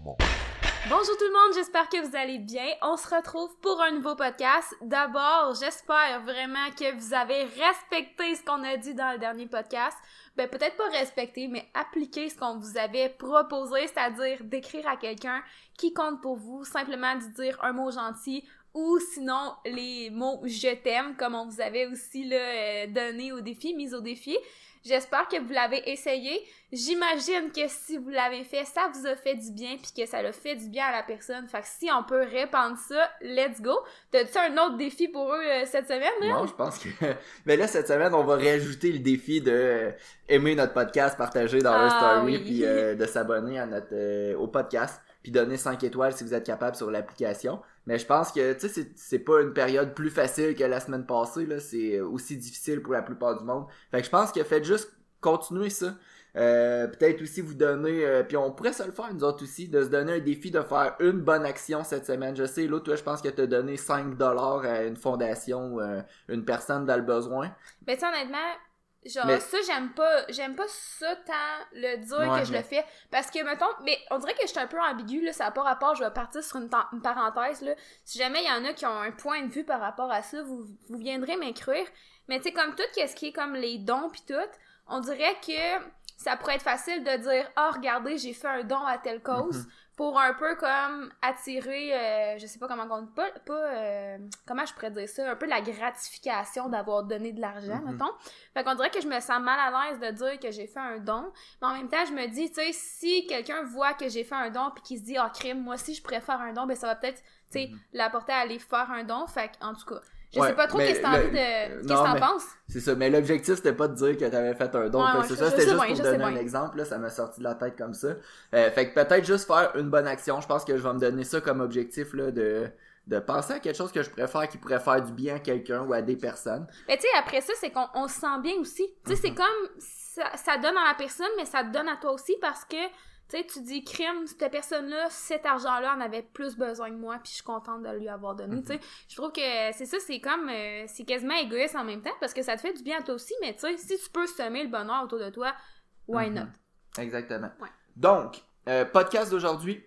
Bonjour tout le monde, j'espère que vous allez bien. On se retrouve pour un nouveau podcast. D'abord, j'espère vraiment que vous avez respecté ce qu'on a dit dans le dernier podcast. Ben peut-être pas respecté, mais appliquer ce qu'on vous avait proposé, c'est-à-dire d'écrire à quelqu'un qui compte pour vous, simplement de dire un mot gentil ou sinon les mots je t'aime comme on vous avait aussi là, euh, donné au défi, mis au défi. J'espère que vous l'avez essayé. J'imagine que si vous l'avez fait, ça vous a fait du bien puis que ça l'a fait du bien à la personne. Fait que si on peut répandre ça, let's go. T'as-tu un autre défi pour eux euh, cette semaine, là? Non, je pense que. Mais là, cette semaine, on va rajouter le défi de euh, aimer notre podcast, partager dans leur Ah, story, oui. puis euh, de s'abonner à notre au podcast, puis donner 5 étoiles si vous êtes capable sur l'application. Mais je pense que, tu sais, c'est- pas une période plus facile que la semaine passée. C'est aussi difficile pour la plupart du monde. Fait que je pense que faites juste continuer ça. Euh, peut-être aussi vous donner, euh, puis on pourrait se le faire nous autres aussi, de se donner un défi de faire une bonne action cette semaine. Je sais, l'autre, toi, je pense que t'as donné 5 dollars à une fondation ou euh, une personne dans le besoin. Mais tu sais, honnêtement, genre, Mais- ça, j'aime pas, j'aime pas ça tant le dire Ouais, que je mais- le fais. Parce que, mettons, mais on dirait que je suis un peu ambigu, là, ça n'a pas rapport, je vais partir sur une, parenthèse, là. Si jamais il y en a qui ont un point de vue par rapport à ça, vous, vous viendrez m'écrire. Mais tu sais, comme tout, qu'est-ce qui est comme les dons pis tout, on dirait que ça pourrait être facile de dire, ah, regardez, j'ai fait un don à telle cause. Mhm. Pour un peu comme attirer, euh, je sais pas comment on pas, pas euh, comment je pourrais dire ça, un peu la gratification d'avoir donné de l'argent, Mhm. mettons. Fait qu'on dirait que je me sens mal à l'aise de dire que j'ai fait un don, mais en même temps, je me dis, tu sais, si quelqu'un voit que j'ai fait un don puis qu'il se dit, ah, crime, moi aussi je pourrais faire un don, ben ça va peut-être, tu sais, Mhm. l'apporter à aller faire un don. Fait en tout cas, je Ouais, sais pas trop qu'est-ce que de. Qu'est-ce t'en penses? C'est ça, mais l'objectif c'était pas de dire que t'avais fait un don, Ouais, ouais, c'est ça, c'était juste pour donner un exemple, là, ça m'a sorti de la tête comme ça. Euh, fait que peut-être juste faire une bonne action, je pense que je vais me donner ça comme objectif là de de penser à quelque chose que je pourrais faire qui pourrait faire du bien à quelqu'un ou à des personnes. Mais tu sais, après ça, c'est qu'on on se sent bien aussi. Tu sais, c'est Mhm. comme ça, ça donne à la personne, mais ça te donne à toi aussi parce que tu sais, tu dis crime, cette personne-là, cet argent-là en avait plus besoin que moi, puis je suis contente de lui avoir donné. Mhm. Tu sais, je trouve que c'est ça, c'est comme euh, c'est quasiment égoïste en même temps parce que ça te fait du bien à toi aussi, mais tu sais, si tu peux semer le bonheur autour de toi, why Mhm. not? Exactement. Ouais. Donc, euh, podcast d'aujourd'hui,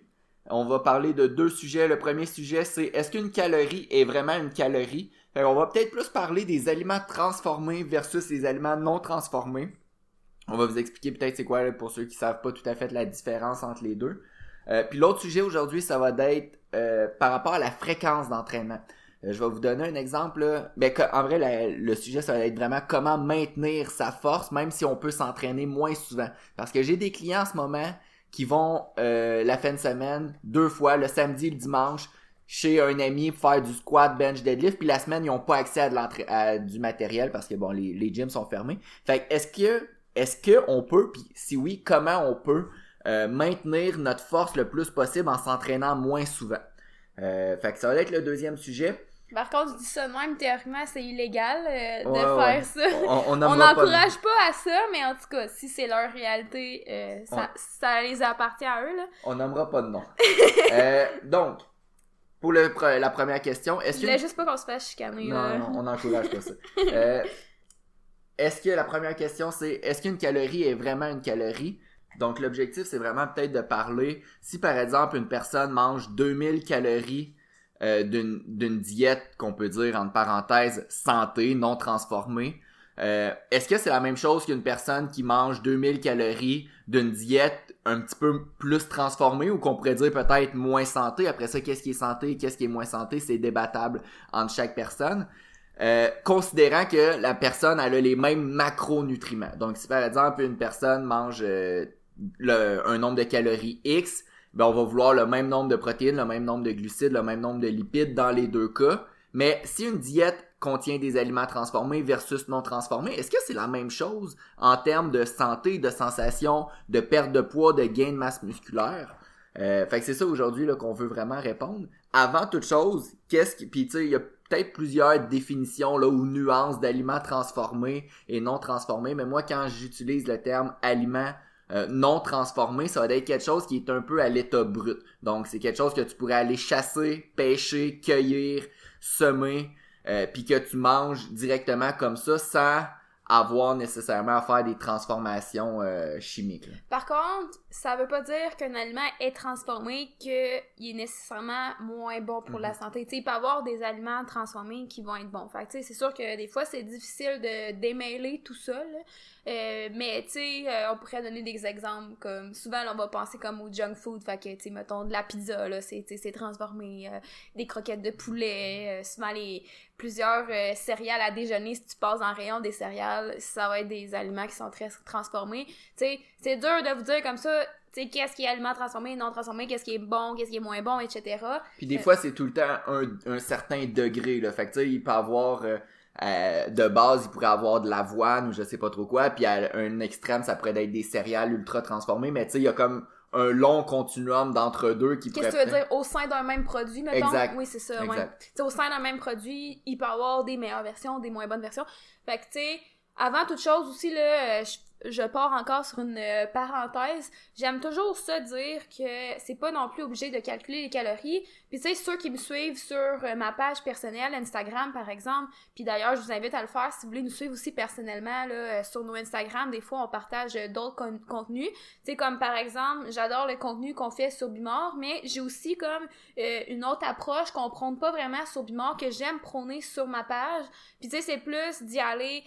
on va parler de deux sujets. Le premier sujet, c'est est-ce qu'une calorie est vraiment une calorie? Fait on va peut-être plus parler des aliments transformés versus les aliments non transformés. On va vous expliquer peut-être c'est quoi pour ceux qui savent pas tout à fait la différence entre les deux. Euh, puis l'autre sujet aujourd'hui, ça va être euh, par rapport à la fréquence d'entraînement. Euh, je vais vous donner un exemple. Là. Ben, en vrai, le sujet, ça va être vraiment comment maintenir sa force, même si on peut s'entraîner moins souvent. Parce que j'ai des clients en ce moment qui vont la fin de semaine, deux fois, le samedi et le dimanche, chez un ami faire du squat, bench, deadlift, puis la semaine, ils n'ont pas accès à, de à du matériel parce que bon, les, les gyms sont fermés. Fait est-ce que est-ce que on peut, puis si oui, comment on peut euh, maintenir notre force le plus possible en s'entraînant moins souvent? Euh, fait que ça va être le deuxième sujet. Par contre, je dis ça de même, théoriquement, c'est illégal euh, de Ouais, faire ouais. ça. On, pas n'encourage pas à ça, mais en tout cas, si c'est leur réalité, euh, ça, Ouais. ça les appartient à eux, là. On nommera pas de nom. Euh, donc, pour le la première question, est-ce Je que voulais juste pas qu'on se fasse chicaner, là. Non, on n'encourage pas ça. Est-ce que la première question, c'est est-ce qu'une calorie est vraiment une calorie? Donc, l'objectif, c'est vraiment peut-être de parler, si par exemple une personne mange 2000 calories euh, d'une diète qu'on peut dire entre parenthèses santé, non transformée, euh, est-ce que c'est la même chose qu'une personne qui mange 2000 calories d'une diète un petit peu plus transformée ou qu'on pourrait dire peut-être moins santé? Après ça, qu'est-ce qui est santé, qu'est-ce qui est moins santé? C'est débattable entre chaque personne. Euh, considérant que la personne elle a les mêmes macronutriments. Donc si par exemple une personne mange euh, le- un nombre de calories X, ben on va vouloir le même nombre de protéines, le même nombre de glucides, le même nombre de lipides dans les deux cas. Mais si une diète contient des aliments transformés versus non transformés, est-ce que c'est la même chose en termes de santé, de sensation, de perte de poids, de gain de masse musculaire? Euh, fait que c'est ça aujourd'hui qu'on veut vraiment répondre. Avant toute chose, qu'est-ce qui. Puis tu sais, il y a peut-être plusieurs définitions là, ou nuances d'aliments transformés et non transformés, mais moi quand j'utilise le terme aliment euh, non transformé, ça va être quelque chose qui est un peu à l'état brut. Donc c'est quelque chose que tu pourrais aller chasser, pêcher, cueillir, semer, euh, puis que tu manges directement comme ça sans avoir nécessairement à faire des transformations euh, chimiques. là. Par contre, ça veut pas dire qu'un aliment est transformé qu'il est nécessairement moins bon pour la Mhm. santé. Tu sais, il peut y avoir des aliments transformés qui vont être bons. Fait c'est sûr que des fois, c'est difficile de démêler tout ça, là. Euh, mais, tu sais, euh, on pourrait donner des exemples comme... Souvent, là, on va penser comme au junk food. Fait que, tu sais, mettons, de la pizza, là, c'est, c'est transformé. euh, des croquettes de poulet. euh, souvent, les plusieurs euh, céréales à déjeuner, si tu passes le rayon des céréales, ça va être des aliments qui sont très transformés. Tu sais, c'est dur de vous dire comme ça, tu sais, qu'est-ce qui est aliment transformé, non transformé, qu'est-ce qui est bon, qu'est-ce qui est moins bon, etc. Puis des fois, c'est tout le temps un, un certain degré. Là. Fait que tu sais, il peut avoir... euh, euh, de base, il pourrait avoir de l'avoine ou je sais pas trop quoi. Puis à un extrême, ça pourrait être des céréales ultra transformées. Mais tu sais, il y a comme un long continuum d'entre deux qui Qu'est-ce que tu veux dire? Au sein d'un même produit, mettons? Exact. Oui, c'est ça, ouais. Au sein d'un même produit, il peut y avoir des meilleures versions, des moins bonnes versions. Fait que, tu sais, avant toute chose aussi, là, euh, je, je pars encore sur une euh, parenthèse. J'aime toujours ça dire que c'est pas non plus obligé de calculer les calories. Puis, tu sais, ceux qui me suivent sur euh, ma page personnelle, Instagram, par exemple, puis d'ailleurs, je vous invite à le faire si vous voulez nous suivre aussi personnellement, euh, sur nos Instagram. Des fois, on partage euh, d'autres con- contenus. Tu sais, comme par exemple, j'adore le contenu qu'on fait sur Bimor, mais j'ai aussi comme une autre approche qu'on prône pas vraiment sur Bimor, que j'aime prôner sur ma page. Puis tu sais, c'est plus d'y aller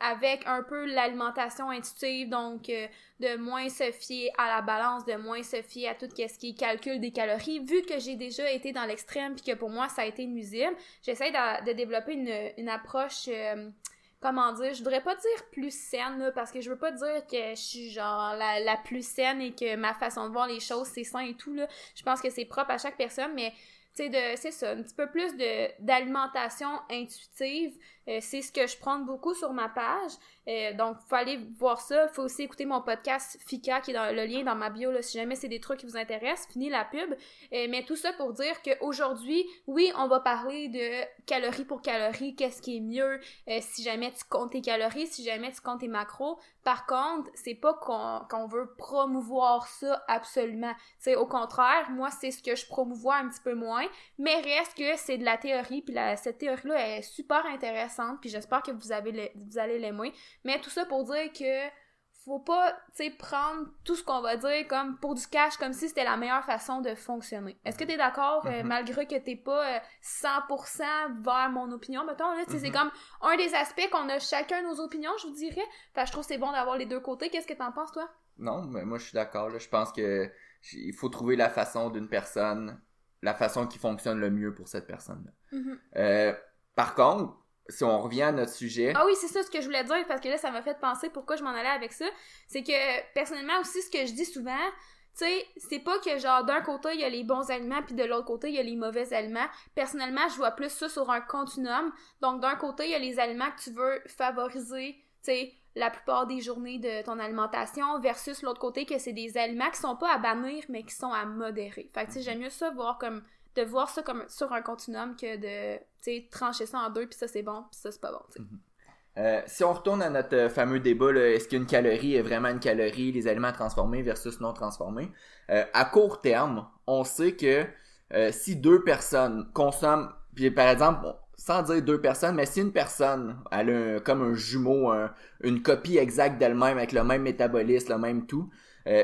avec un peu l'alimentation intuitive, donc de moins se fier à la balance, de moins se fier à tout ce qui est calcul des calories. Vu que j'ai déjà été dans l'extrême, puis que pour moi, ça a été nuisible, j'essaie de, de développer une, une approche... euh, comment dire, je voudrais pas dire plus saine, parce que je veux pas dire que je suis genre la, la plus saine et que ma façon de voir les choses, c'est sain et tout, là. Je pense que c'est propre à chaque personne, mais tu de, c'est ça, un petit peu plus de, d'alimentation intuitive, euh, c'est ce que je prends beaucoup sur ma page. Euh, donc, faut aller voir ça. Faut aussi écouter mon podcast FICA, qui est dans le lien dans ma bio, là, si jamais c'est des trucs qui vous intéressent. Fini la pub. Euh, mais tout ça pour dire qu'aujourd'hui, oui, on va parler de calories pour calories, qu'est-ce qui est mieux, si jamais tu comptes tes calories, si jamais tu comptes tes macros. Par contre, c'est pas qu'on veut promouvoir ça absolument. C'est au contraire, moi, c'est ce que je promouvois un petit peu moins, mais reste que c'est de la théorie, puis cette théorie-là est super intéressante, puis j'espère que vous, avez le- vous allez l'aimer. Mais tout ça pour dire que faut pas, tu sais, prendre tout ce qu'on va dire comme pour du cash, comme si c'était la meilleure façon de fonctionner. Est-ce que t'es d'accord, euh, Mhm. malgré que t'es pas euh, 100% vers mon opinion, mettons, là, tu c'est Mhm. comme un des aspects qu'on a chacun nos opinions, je vous dirais. Je trouve que c'est bon d'avoir les deux côtés. Qu'est-ce que t'en penses, toi? Non, mais moi je suis d'accord. Je pense que il faut trouver la façon d'une personne, la façon qui fonctionne le mieux pour cette personne-là. Mhm. Euh, par contre, si on revient à notre sujet, Ah oui, c'est ça ce que je voulais dire, parce que là, ça m'a fait penser pourquoi je m'en allais avec ça. C'est que, personnellement aussi, ce que je dis souvent, tu sais, c'est pas que genre d'un côté il y a les bons aliments puis de l'autre côté il y a les mauvais aliments. Personnellement, je vois plus ça sur un continuum. Donc d'un côté, il y a les aliments que tu veux favoriser, tu sais, la plupart des journées de ton alimentation versus l'autre côté que c'est des aliments qui sont pas à bannir mais qui sont à modérer. Fait que tu sais, j'aime mieux ça voir comme de voir ça comme sur un continuum que de trancher ça en deux puis ça c'est bon puis ça c'est pas bon, sais. euh, si on retourne à notre euh, fameux débat, est-ce qu'une calorie est vraiment une calorie, les aliments transformés versus non transformés, euh, à court terme, on sait que si deux personnes consomment, puis par exemple, sans dire deux personnes, mais si une personne elle a comme un jumeau, un- une copie exacte d'elle-même avec le même métabolisme, le même tout,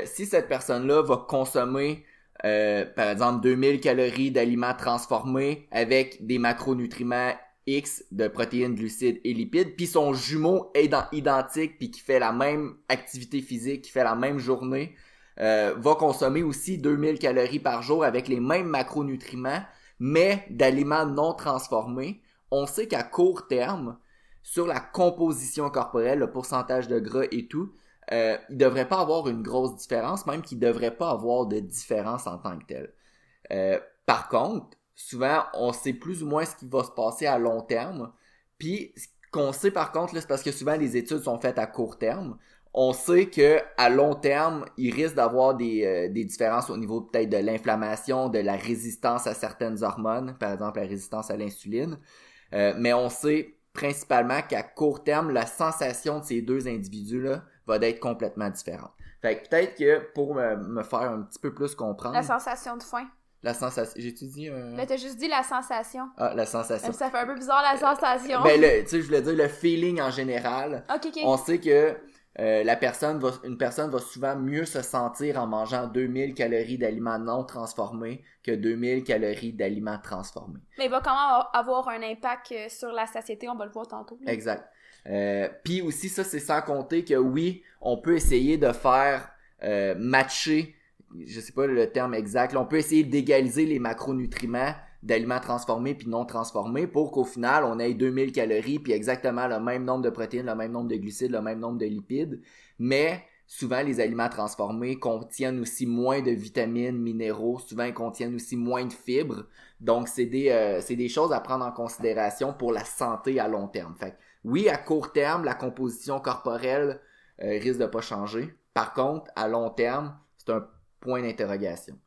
si cette personne-là va consommer euh, par exemple 2000 calories d'aliments transformés avec des macronutriments X de protéines, glucides et lipides, puis son jumeau est identique puis qui fait la même activité physique, qui fait la même journée, euh, va consommer aussi 2000 calories par jour avec les mêmes macronutriments, mais d'aliments non transformés. On sait qu'à court terme, sur la composition corporelle, le pourcentage de gras et tout, euh, il devrait pas avoir une grosse différence, même qu'il devrait pas avoir de différence en tant que tel. Euh, par contre, souvent, on sait plus ou moins ce qui va se passer à long terme. Puis, ce qu'on sait par contre, c'est parce que souvent les études sont faites à court terme. On sait que à long terme, il risque d'avoir des, euh, des différences au niveau peut-être de l'inflammation, de la résistance à certaines hormones, par exemple la résistance à l'insuline. Euh, mais on sait principalement qu'à court terme, la sensation de ces deux individus-là va être complètement différente. Fait que peut-être que pour me, me faire un petit peu plus comprendre. La sensation de faim. La sensation. J'ai-tu dit un... Mais t'as juste dit la sensation. Ah, la sensation. Ça fait un peu bizarre la sensation. Ben, le, tu sais, je voulais dire le feeling en général. ok, ok. On sait que euh, la personne va, une personne va souvent mieux se sentir en mangeant 2000 calories d'aliments non transformés que 2000 calories d'aliments transformés. Mais il va quand même avoir un impact euh, sur la satiété, on va le voir tantôt. là. Exact. Euh, Puis aussi, ça, c'est sans compter que oui, on peut essayer de faire euh, matcher, je sais pas le terme exact, là, on peut essayer d'égaliser les macronutriments d'aliments transformés puis non transformés pour qu'au final, on ait 2000 calories puis exactement le même nombre de protéines, le même nombre de glucides, le même nombre de lipides. Mais souvent, les aliments transformés contiennent aussi moins de vitamines, minéraux, souvent ils contiennent aussi moins de fibres. Donc, c'est des, euh, des choses à prendre en considération pour la santé à long terme. Fait que, oui, à court terme, la composition corporelle euh, risque de pas changer. Par contre, à long terme, c'est un point d'interrogation.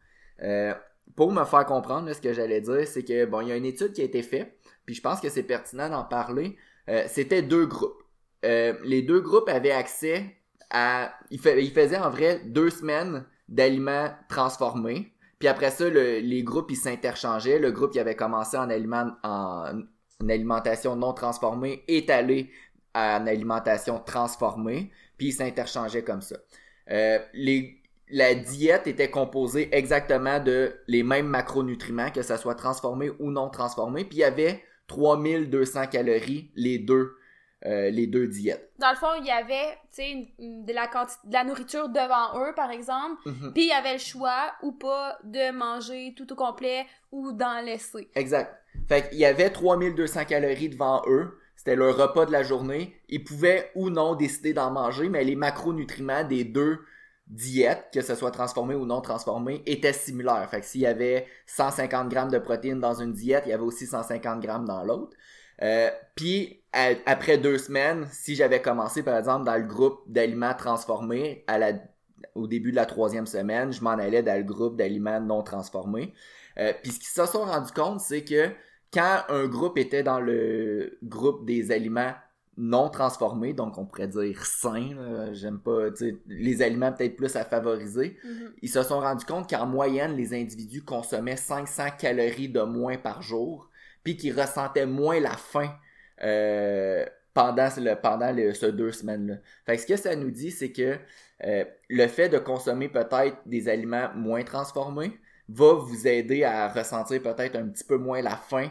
Euh, pour me faire comprendre, ce que j'allais dire, c'est que bon, il y a une étude qui a été faite, puis je pense que c'est pertinent d'en parler. Euh, C'était deux groupes. Euh, les deux groupes avaient accès à, ils, fa- ils faisaient en vrai deux semaines d'aliments transformés. Puis après ça, le- les groupes ils s'interchangeaient. Le groupe qui avait commencé en, en, en alimentation non transformée est allé une alimentation transformée. Puis ils s'interchangeaient comme ça. Euh, les, la diète était composée exactement de les mêmes macronutriments, que ça soit transformé ou non transformé. Puis il y avait 3200 calories les deux, euh, les deux diètes. Dans le fond, il y avait, une- la de la nourriture devant eux, par exemple, Mhm. puis il y avait le choix ou pas de manger tout au complet ou d'en laisser. Exact. Fait qu'il y avait 3200 calories devant eux. C'était leur repas de la journée. Ils pouvaient ou non décider d'en manger, mais les macronutriments des deux diètes, que ce soit transformé ou non transformé, étaient similaires. Fait que s'il y avait 150 grammes de protéines dans une diète, il y avait aussi 150 grammes dans l'autre. Euh, Puis après deux semaines, si j'avais commencé par exemple dans le groupe d'aliments transformés à la, au début de la troisième semaine, je m'en allais dans le groupe d'aliments non transformés. Euh, Puis ce qu'ils se sont rendu compte, c'est que quand un groupe était dans le groupe des aliments non transformés, donc on pourrait dire sains, j'aime pas, les aliments peut-être plus à favoriser, Mhm. ils se sont rendus compte qu'en moyenne, les individus consommaient 500 calories de moins par jour, puis qu'ils ressentaient moins la faim euh, pendant, le, pendant le, ce deux semaines-là. Fait que ce que ça nous dit, c'est que euh, le fait de consommer peut-être des aliments moins transformés va vous aider à ressentir peut-être un petit peu moins la faim,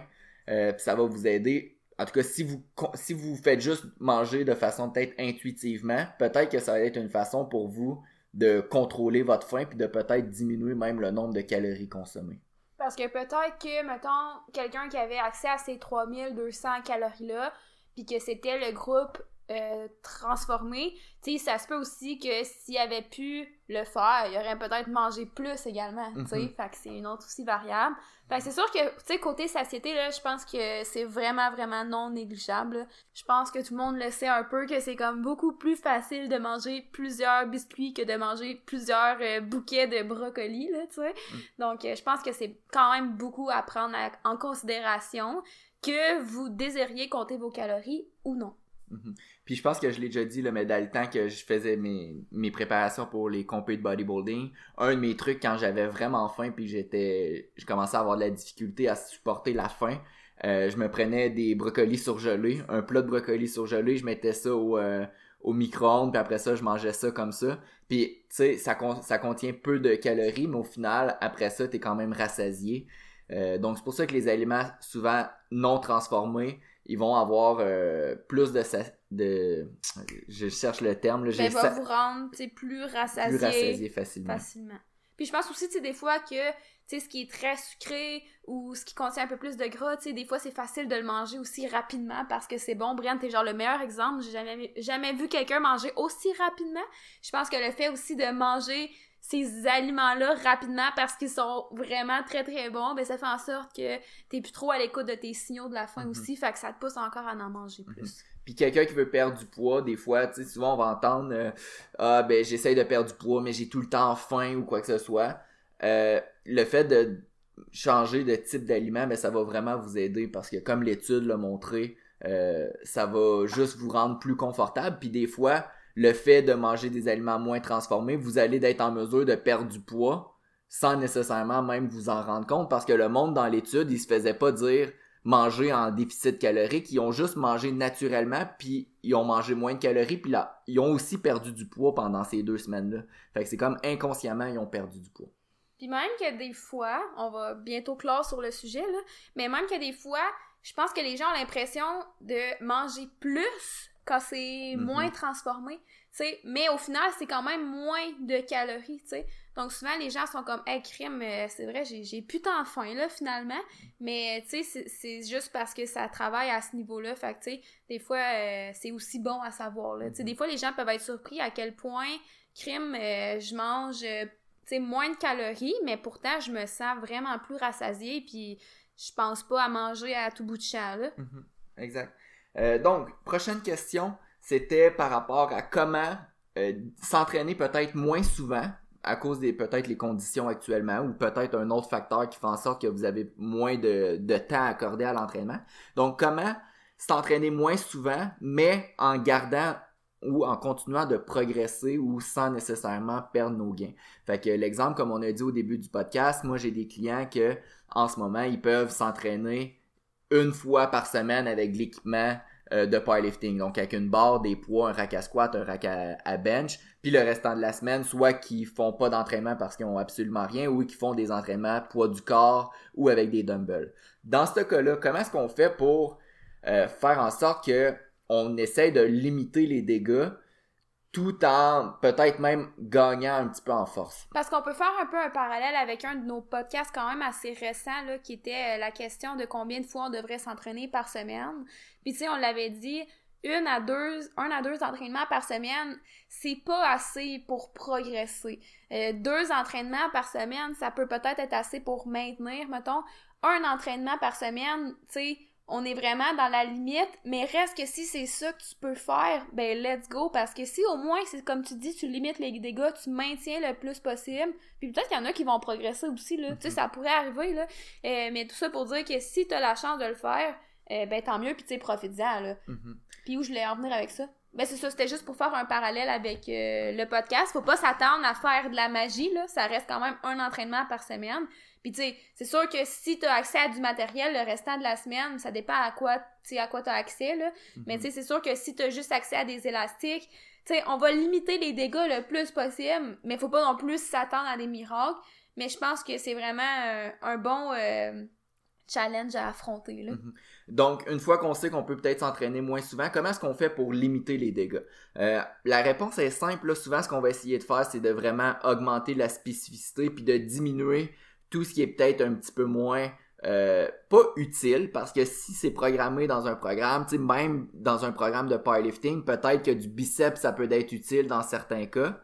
euh, puis ça va vous aider en tout cas, si vous, si vous faites juste manger de façon peut-être intuitivement, peut-être que ça va être une façon pour vous de contrôler votre faim puis de peut-être diminuer même le nombre de calories consommées. Parce que peut-être que, mettons, quelqu'un qui avait accès à ces 3200 calories-là, puis que c'était le groupe euh, transformé, tu sais, ça se peut aussi que s'il avait pu le faire, il aurait peut-être mangé plus également, tu sais, fait que c'est une autre aussi variable. Fait que c'est sûr que, tu sais, côté satiété, là, je pense que c'est vraiment, vraiment non négligeable. Je pense que tout le monde le sait un peu, que c'est comme beaucoup plus facile de manger plusieurs biscuits que de manger plusieurs euh, bouquets de brocolis, là, tu sais. Donc, euh, je pense que c'est quand même beaucoup à prendre à- en considération que vous désiriez compter vos calories ou non. Mhm. Puis je pense que je l'ai déjà dit, là, mais dans le que je faisais mes, mes préparations pour les compés de bodybuilding, un de mes trucs quand j'avais vraiment faim puis j'étais je commençais à avoir de la difficulté à supporter la faim, euh, je me prenais des brocolis surgelés, un plat de brocolis surgelés, je mettais ça au, euh, au micro-ondes, puis après ça, je mangeais ça comme ça. Puis, tu sais, ça, con- ça contient peu de calories, mais au final, après ça, t'es quand même rassasié. Euh, donc, c'est pour ça que les aliments souvent non transformés, ils vont avoir euh, plus de, de... Je cherche le terme, là, Ben, va vous rendre, plus rassasié, plus rassasié facilement. facilement. Puis je pense aussi, tu sais, des fois que, tu sais, ce qui est très sucré ou ce qui contient un peu plus de gras, tu sais, des fois c'est facile de le manger aussi rapidement parce que c'est bon. Brian, t'es genre le meilleur exemple. J'ai jamais, jamais vu quelqu'un manger aussi rapidement. Je pense que le fait aussi de manger ces aliments-là rapidement parce qu'ils sont vraiment très très bons, ben ça fait en sorte que t'es plus trop à l'écoute de tes signaux de la faim Mhm. aussi, fait que ça te pousse encore à en manger plus. Puis quelqu'un qui veut perdre du poids, des fois, tu sais, souvent on va entendre euh, Ah ben j'essaye de perdre du poids, mais j'ai tout le temps faim ou quoi que ce soit. Euh, le fait de changer de type d'aliment, ben ça va vraiment vous aider parce que comme l'étude l'a montré, euh, ça va juste vous rendre plus confortable. Puis des fois, le fait de manger des aliments moins transformés, vous allez d'être en mesure de perdre du poids sans nécessairement même vous en rendre compte parce que le monde dans l'étude, il se faisait pas dire manger en déficit calorique, ils ont juste mangé naturellement puis ils ont mangé moins de calories puis là, ils ont aussi perdu du poids pendant ces deux semaines-là. Fait que c'est comme inconsciemment ils ont perdu du poids. Puis même que des fois, on va bientôt clore sur le sujet là, mais même que des fois, je pense que les gens ont l'impression de manger plus quand c'est Mhm. moins transformé, tu sais, mais au final, c'est quand même moins de calories, tu sais. Donc souvent, les gens sont comme, hey, crime, euh, c'est vrai, j'ai plus tant faim, là, finalement. Mais, tu sais, c'est- juste parce que ça travaille à ce niveau-là. Fait que, tu sais, des fois, euh, c'est aussi bon à savoir, là. Tu sais, des fois, les gens peuvent être surpris à quel point, crime, euh, je mange, euh, tu sais, moins de calories, mais pourtant, je me sens vraiment plus rassasiée, puis je pense pas à manger à tout bout de champ, là. Mhm. Exact. Euh, donc, prochaine question, c'était par rapport à comment euh, s'entraîner peut-être moins souvent à cause des peut-être les conditions actuellement ou peut-être un autre facteur qui fait en sorte que vous avez moins de, de temps accordé à l'entraînement. Donc, comment s'entraîner moins souvent, mais en gardant ou en continuant de progresser ou sans nécessairement perdre nos gains. Fait que l'exemple, comme on a dit au début du podcast, moi j'ai des clients que en ce moment, ils peuvent s'entraîner une fois par semaine avec l'équipement euh, de powerlifting. Donc avec une barre, des poids, un rack à squat, un rack à, bench. Puis le restant de la semaine, soit qu'ils font pas d'entraînement parce qu'ils ont absolument rien, ou qu'ils font des entraînements poids du corps ou avec des dumbbells. Dans ce cas-là, comment est-ce qu'on fait pour euh, faire en sorte que on essaye de limiter les dégâts tout en peut-être même gagnant un petit peu en force? Parce qu'on peut faire un peu un parallèle avec un de nos podcasts quand même assez récents, là, qui était euh, la question de combien de fois on devrait s'entraîner par semaine. Puis tu sais, on l'avait dit, une à deux, un à deux entraînements par semaine, c'est pas assez pour progresser. Euh, deux entraînements par semaine, ça peut peut-être être assez pour maintenir, mettons. Un entraînement par semaine, tu sais, on est vraiment dans la limite, mais reste que si c'est ça que tu peux faire, ben let's go, parce que si au moins, c'est comme tu dis, tu limites les dégâts, tu maintiens le plus possible, puis peut-être qu'il y en a qui vont progresser aussi, là, tu sais, ça pourrait arriver, là, Euh, mais tout ça pour dire que si t'as la chance de le faire, euh, ben tant mieux, puis tu sais, profite-en, là. Mhm. Puis où je voulais en venir avec ça? Ben c'est ça, c'était juste pour faire un parallèle avec euh, le podcast. Faut pas s'attendre à faire de la magie, là. Ça reste quand même un entraînement par semaine. Puis tu sais, c'est sûr que si t'as accès à du matériel le restant de la semaine, ça dépend à quoi, tu à quoi t'as accès, là. Mais tu sais, c'est sûr que si t'as juste accès à des élastiques, tu sais, on va limiter les dégâts le plus possible, mais faut pas non plus s'attendre à des miracles. Mais je pense que c'est vraiment euh, un bon euh, challenge à affronter, là. Mhm. Donc, une fois qu'on sait qu'on peut peut-être s'entraîner moins souvent, comment est-ce qu'on fait pour limiter les dégâts? Euh, la réponse est simple. Là. Souvent, ce qu'on va essayer de faire, c'est de vraiment augmenter la spécificité puis de diminuer tout ce qui est peut-être un petit peu moins euh, pas utile parce que si c'est programmé dans un programme, même dans un programme de powerlifting, peut-être que du biceps, ça peut être utile dans certains cas.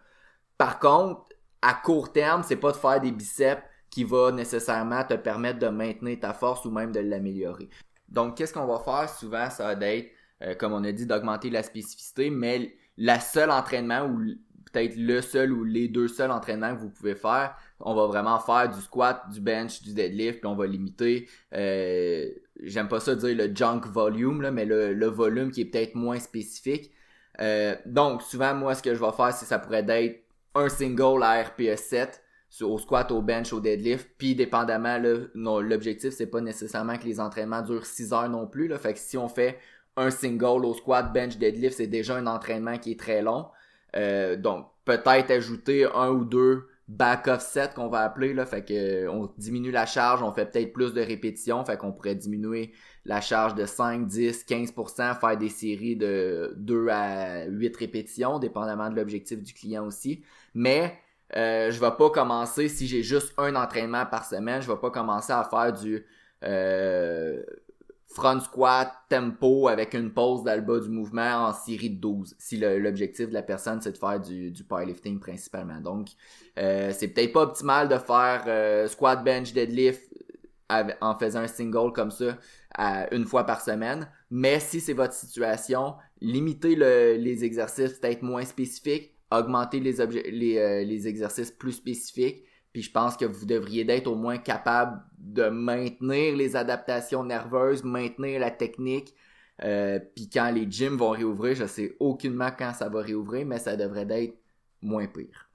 Par contre, à court terme, c'est pas de faire des biceps qui va nécessairement te permettre de maintenir ta force ou même de l'améliorer. Donc, qu'est-ce qu'on va faire? Souvent, ça va être, euh, comme on a dit, d'augmenter la spécificité, mais la seule entraînement ou peut-être le seul ou les deux seuls entraînements que vous pouvez faire, on va vraiment faire du squat, du bench, du deadlift, puis on va limiter, euh, j'aime pas ça dire le junk volume, là, mais le, volume qui est peut-être moins spécifique. Euh, donc, souvent, moi, ce que je vais faire, c'est ça pourrait être un single à RPE 7 sur- au squat, au bench, au deadlift. Puis dépendamment, l'objectif, c'est pas nécessairement que les entraînements durent 6 heures non plus. Là. Fait que si on fait un single au squat, bench, deadlift, c'est déjà un entraînement qui est très long. Euh, donc, peut-être ajouter un ou deux back-off sets qu'on va appeler. Là, fait que on diminue la charge, on fait peut-être plus de répétitions. Fait qu'on pourrait diminuer la charge de 5, 10, 15%, faire des séries de 2 à 8 répétitions, dépendamment de l'objectif du client aussi. Mais euh, je vais pas commencer si j'ai juste un entraînement par semaine, je vais pas commencer à faire du euh, front squat tempo avec une pause dans le bas du mouvement en série de 12 si l'objectif de la personne c'est de faire du, du powerlifting principalement. Donc euh, c'est peut-être pas optimal de faire euh, squat bench deadlift av- en faisant un single comme ça à une fois par semaine. Mais si c'est votre situation, limitez le- les exercices peut-être moins spécifiques, les, euh, les exercices plus spécifiques. Puis je pense que vous devriez d'être au moins capable de maintenir les adaptations nerveuses, maintenir la technique. Euh, puis quand les gyms vont réouvrir, je sais aucunement quand ça va réouvrir, mais ça devrait d'être moins pire.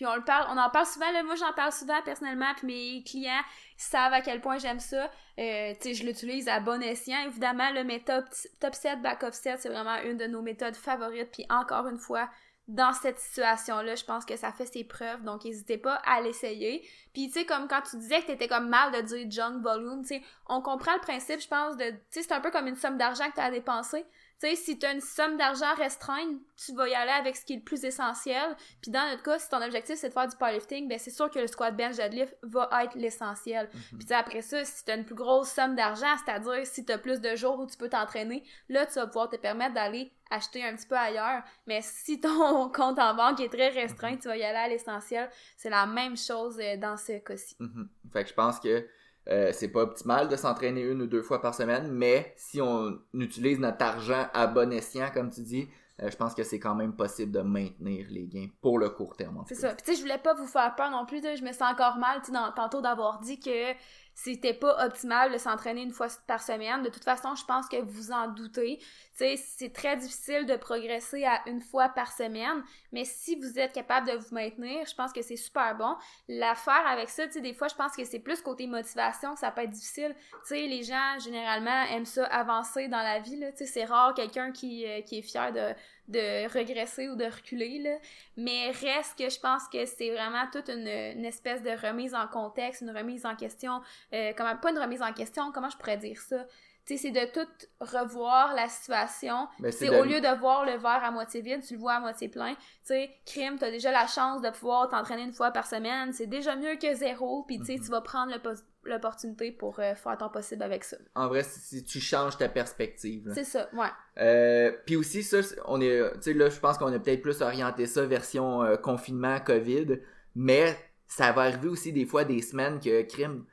Puis on le parle, on en parle souvent, là, moi j'en parle souvent personnellement, puis mes clients savent à quel point j'aime ça. Euh, tu je l'utilise à bon escient. Évidemment, le mes top, top 7, back of set, c'est vraiment une de nos méthodes favorites. Puis encore une fois, dans cette situation-là, je pense que ça fait ses preuves, donc n'hésitez pas à l'essayer. Puis tu sais, comme quand tu disais que t'étais comme mal de dire junk volume, tu sais, on comprend le principe, je pense, de, tu sais, c'est un peu comme une somme d'argent que tu as dépensé. Tu sais, si tu as une somme d'argent restreinte, tu vas y aller avec ce qui est le plus essentiel. Puis dans notre cas, si ton objectif c'est de faire du powerlifting, ben c'est sûr que le squat bench deadlift va être l'essentiel. Mm Puis après ça, si tu as une plus grosse somme d'argent, c'est-à-dire si tu as plus de jours où tu peux t'entraîner, là tu vas pouvoir te permettre d'aller acheter un petit peu ailleurs. Mais si ton compte en banque est très restreint, mhm. tu vas y aller à l'essentiel. C'est la même chose euh, dans ce cas-ci. Mhm. Fait que je pense que euh, c'est pas optimal de s'entraîner une ou deux fois par semaine, mais si on utilise notre argent à bon escient, comme tu dis, euh, je pense que c'est quand même possible de maintenir les gains pour le court terme. C'est ça. Puis tu sais, je voulais pas vous faire peur non plus. Je me sens encore mal, tu tantôt d'avoir dit que c'était pas optimal de s'entraîner une fois par semaine. De toute façon, je pense que vous en doutez. C'est très difficile de progresser à une fois par semaine, mais si vous êtes capable de vous maintenir, je pense que c'est super bon. L'affaire avec ça, tu des fois, je pense que c'est plus côté motivation ça peut être difficile. Tu les gens, généralement, aiment ça avancer dans la vie. Tu sais, c'est rare quelqu'un qui, euh, qui est fier de de regresser ou de reculer, là. Mais reste que je pense que c'est vraiment toute une, espèce de remise en contexte, une remise en question, euh, comment, pas une remise en question, comment je pourrais dire ça? Tu sais, c'est de tout revoir la situation. C'est au lieu de voir le verre à moitié vide, tu le vois à moitié plein. Tu sais, crime, t'as déjà la chance de pouvoir t'entraîner une fois par semaine. C'est déjà mieux que zéro. Puis tu sais, mm-hmm. tu vas prendre l'opportunité pour euh, faire ton possible avec ça. En vrai, si, tu changes ta perspective. C'est ça, ouais. Euh, puis aussi, ça, on est, tu sais, là, je pense qu'on a peut-être plus orienté ça version euh, confinement, COVID, mais ça va arriver aussi des fois des semaines que crime.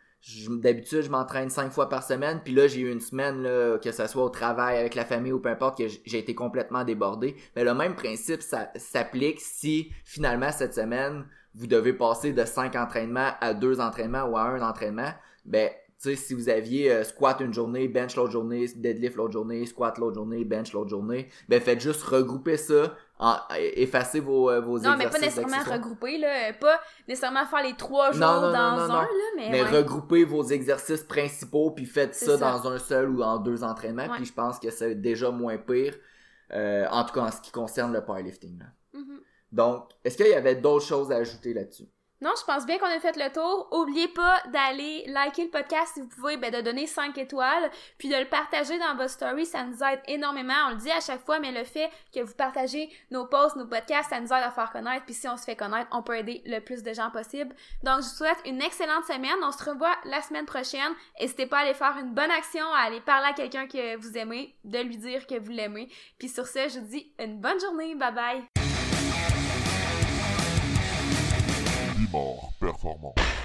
D'habitude, je m'entraîne cinq fois par semaine, puis là, j'ai eu une semaine, là, que ce soit au travail, avec la famille ou peu importe, que j'ai été complètement débordé. Mais le même principe s'applique si, finalement, cette semaine, vous devez passer de 5 entraînements à 2 entraînements ou à un entraînement, ben, sais, si vous aviez euh, squat une journée, bench l'autre journée, deadlift l'autre journée, squat l'autre journée, bench l'autre journée, ben faites juste regrouper ça, en, effacer vos, euh, vos non, exercices. Non, mais pas nécessairement regrouper, là, pas nécessairement faire les trois jours dans un, là, mais... Mais regrouper vos exercices principaux, puis faites ça, dans un seul ou en deux entraînements, puis je pense que c'est déjà moins pire, euh, en tout cas en ce qui concerne le powerlifting, là. Mm-hmm. Donc, est-ce qu'il y avait d'autres choses à ajouter là-dessus? Non, je pense bien qu'on a fait le tour. Oubliez pas d'aller liker le podcast si vous pouvez, ben, de donner 5 étoiles, puis de le partager dans votre story, ça nous aide énormément. On le dit à chaque fois, mais le fait que vous partagez nos posts, nos podcasts, ça nous aide à faire connaître, puis si on se fait connaître, on peut aider le plus de gens possible. Donc, je vous souhaite une excellente semaine. On se revoit la semaine prochaine. N'hésitez pas à aller faire une bonne action, à aller parler à quelqu'un que vous aimez, de lui dire que vous l'aimez. Puis sur ce, je vous dis une bonne journée. Bye bye! Performant.